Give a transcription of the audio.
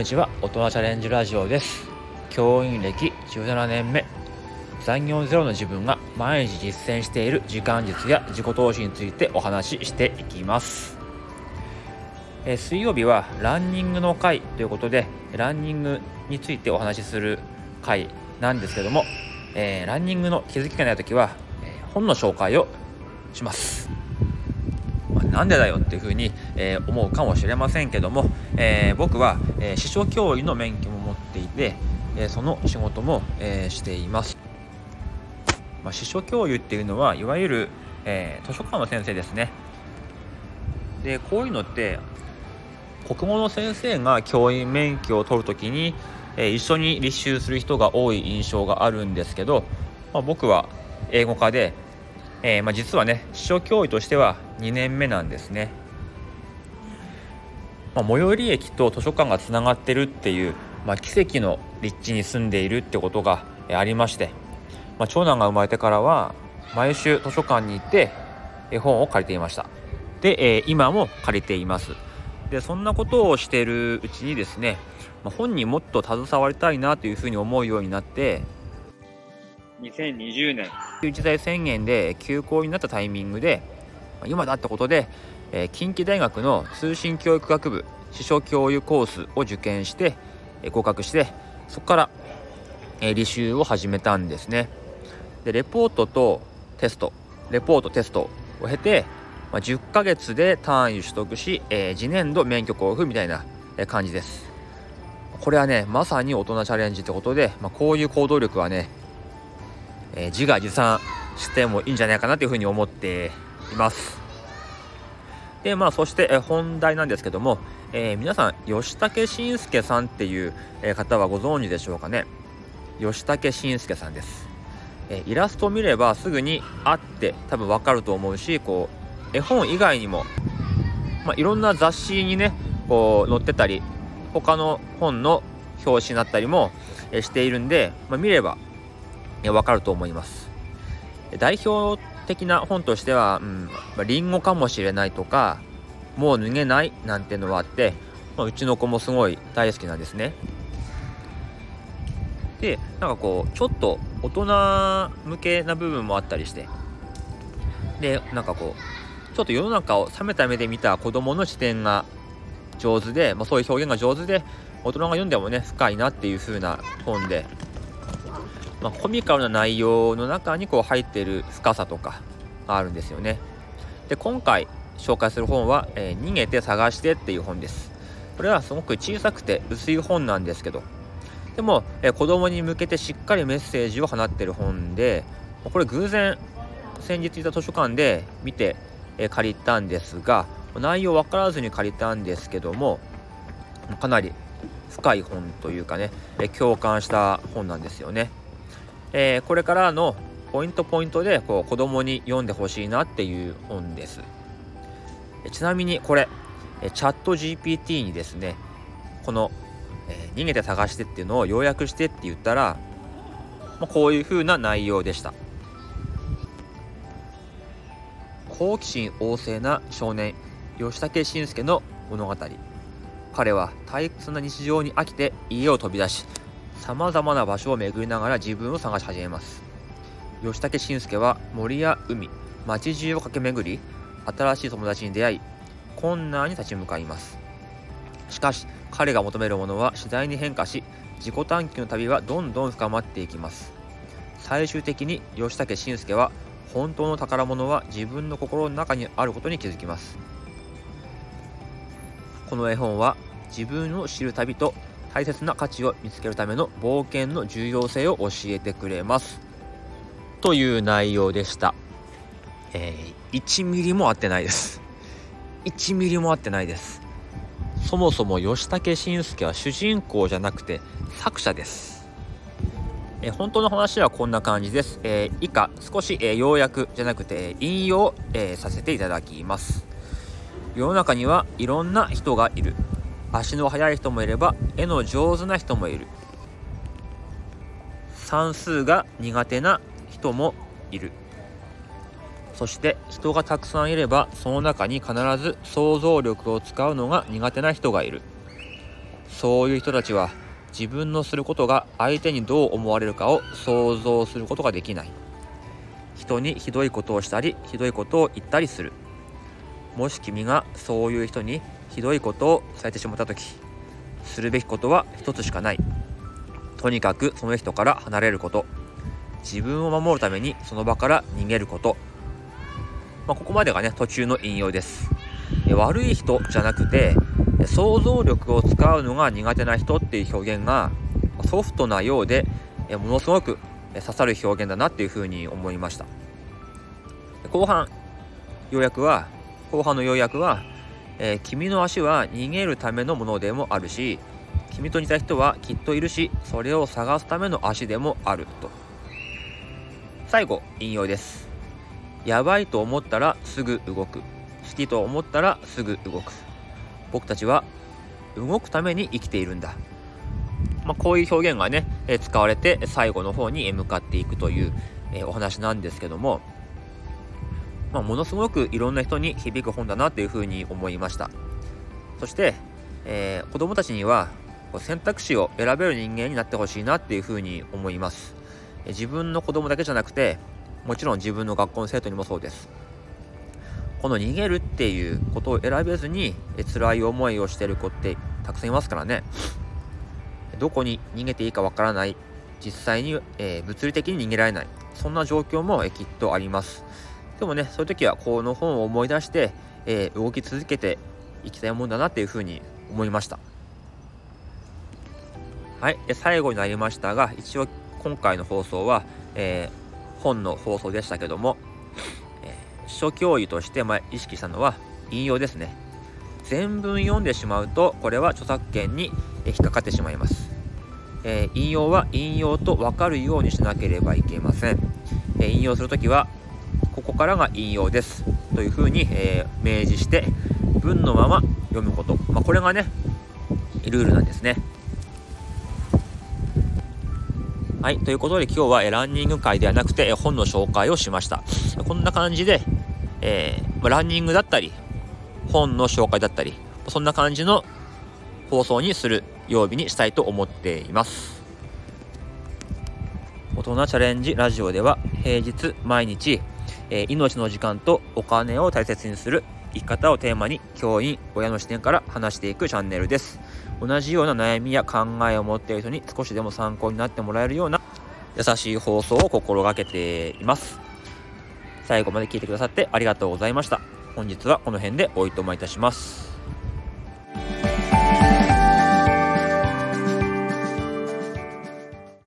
にちは。大人チャレンジラジオです。教員歴17年目。残業ゼロの自分が毎日実践している時間術や自己投資についてお話ししていきます。え水曜日はランニングの回ということでランニングについてお話しする回なんですけども、えー、ランニングの気づきがない時は、え、本の紹介をします。なんでだよっていうふうに、えー、思うかもしれませんけども、えー、僕は、えー、司書教諭の免許も持っていて、えその仕事も、えしています。まあ、司書教諭っていうのはいわゆる、え図書館の先生ですね。でこういうのって国語の先生が教員免許を取るときに、え一緒に立修する人が多い印象があるんですけど、まあ、僕は英語科でえー、まあ、実はね司書教諭としては2年目なんですね、まあ、最寄り駅と図書館がつながってるっていう、まあ、奇跡の立地に住んでいるってことがありまして、ま長男が生まれてからは毎週図書館に行って絵本を借りていました。で、えー、今も借りています。でそんなことをしているうちにですね、ま本にもっと携わりたいなというふうに思うようになって2020年。緊急事態宣言で休校になったタイミングで今だってことで、え、近畿大学の通信教育学部司書教諭コースを受験して、え、合格してそこから、え、履修を始めたんですね。でレポートとテストレポートテストを経て、ま、10ヶ月で単位取得し、え、次年度免許交付みたいな感じです。これはねまさに大人チャレンジってことで、まあ、こういう行動力はねえ、自画自賛してもいいんじゃないかなというふうに思っています。でまあそして、え本題なんですけども、えー、皆さん吉武慎介さんっていう、え方はご存知でしょうかね吉武慎介さんです、えイラストを見ればすぐにあって多分わかると思うしこう絵本以外にも、まあ、いろんな雑誌にねこう載ってたり他の本の表紙になったりもしているんで、まあ、見ればわかると思います。代表的な本としては、うん、まあ、リンゴかもしれないとか、もう脱げないなんてのはあって、まあ、うちの子もすごい大好きなんですね。で、なんかこう、ちょっと大人向けな部分もあったりして、で、なんかこう、ちょっと世の中を冷めた目で見た子供の視点が上手で、まあ、そういう表現が上手で、大人が読んでもね、深いなっていう風な本で、まあ、コミカルな内容の中にこう入っている深さとかがあるんですよね。で今回紹介する本は、えー、逃げて探してっていう本です。これはすごく小さくて薄い本なんですけどでも、えー、子供に向けてしっかりメッセージを放ってる本でこれ偶然先日いた図書館で見て、えー、借りたんですが内容分からずに借りたんですけどもかなり深い本というかね、え共感した本なんですよね。えー、これからのポイントポイントでこう子供に読んでほしいなっていう本です。ちなみにこれ、チャット GPT にですね、この、えー、逃げて探してっていうのを要約してって言ったら、まあ、こういう風な内容でした。好奇心旺盛な少年、吉武慎介の物語。彼は退屈な日常に飽きて家を飛び出し、さまざまな場所を巡りながら自分を探し始めます。吉武慎介は森や海街中を駆け巡り新しい友達に出会い困難に立ち向かいます。しかし彼が求めるものは次第に変化し自己探求の旅はどんどん深まっていきます。最終的に吉武慎介は本当の宝物は自分の心の中にあることに気づきます。この絵本は自分を知る旅と大切な価値を見つけるための冒険の重要性を教えてくれますという内容でした、えー、1ミリも合ってないです1ミリも合ってないですそもそも吉武慎介は主人公じゃなくて作者ですえ本当の話はこんな感じです。えー、以下、少し、えー、要約じゃなくて引用、え、させていただきます。世の中にはいろんな人がいる。足の速い人もいれば絵の上手な人もいる。算数が苦手な人もいる。そして人がたくさんいればその中に必ず想像力を使うのが苦手な人がいる。そういう人たちは自分のすることが相手にどう思われるかを想像することができない。人にひどいことをしたりひどいことを言ったりする。もし君がそういう人にひどいことをされてしまった時するべきことは一つしかない。とにかくその人から離れること。自分を守るためにその場から逃げること、まあ、ここまでがね途中の引用です。悪い人じゃなくて想像力を使うのが苦手な人っていう表現がソフトなようでものすごく刺さる表現だなっていうふうに思いました。後半要約は後半の要約は、えー、君の足は逃げるためのものでもあるし君と似た人はきっといるしそれを探すための足でもあると。最後引用です。やばいと思ったらすぐ動く。好きと思ったらすぐ動く。僕たちは動くために生きているんだ、まあ、こういう表現がね、え使われて最後の方に向かっていくという、えお話なんですけども、まあ、ものすごくいろんな人に響く本だなというふうに思いました。そして、えー、子供たちには選択肢を選べる人間になってほしいなっていうふうに思います。自分の子供だけじゃなくてもちろん自分の学校の生徒にもそうです。この逃げるっていうことを選べずに辛い思いをしている子ってたくさんいますからね。どこに逃げていいかわからない。実際に、えー、物理的に逃げられない。そんな状況も、え、きっとあります。でもねそういう時はこの本を思い出して、えー、動き続けていきたいもんだなっていうふうに思いました。はい。で最後になりましたが一応今回の放送は、え本の放送でしたけどもえ書教諭としてま意識したのは引用ですね。全文読んでしまうとこれは著作権に引っかかってしまいます、えー、引用は引用と分かるようにしなければいけません、えー、引用するときはここからが引用ですというふうに、えー、明示して文のまま読むこと、まあ、これがねルールなんですねはい。ということで今日はランニング会ではなくて本の紹介をしました。こんな感じで、えー、ランニングだったり、本の紹介だったり、そんな感じの放送にする曜日にしたいと思っています。大人チャレンジラジオでは平日毎日、えー、命の時間とお金を大切にする生き方をテーマに教員、親の視点から話していくチャンネルです。同じような悩みや考えを持っている人に少しでも参考になってもらえるような優しい放送を心がけています。最後まで聞いてくださってありがとうございました。本日はこの辺でおいとまいたします。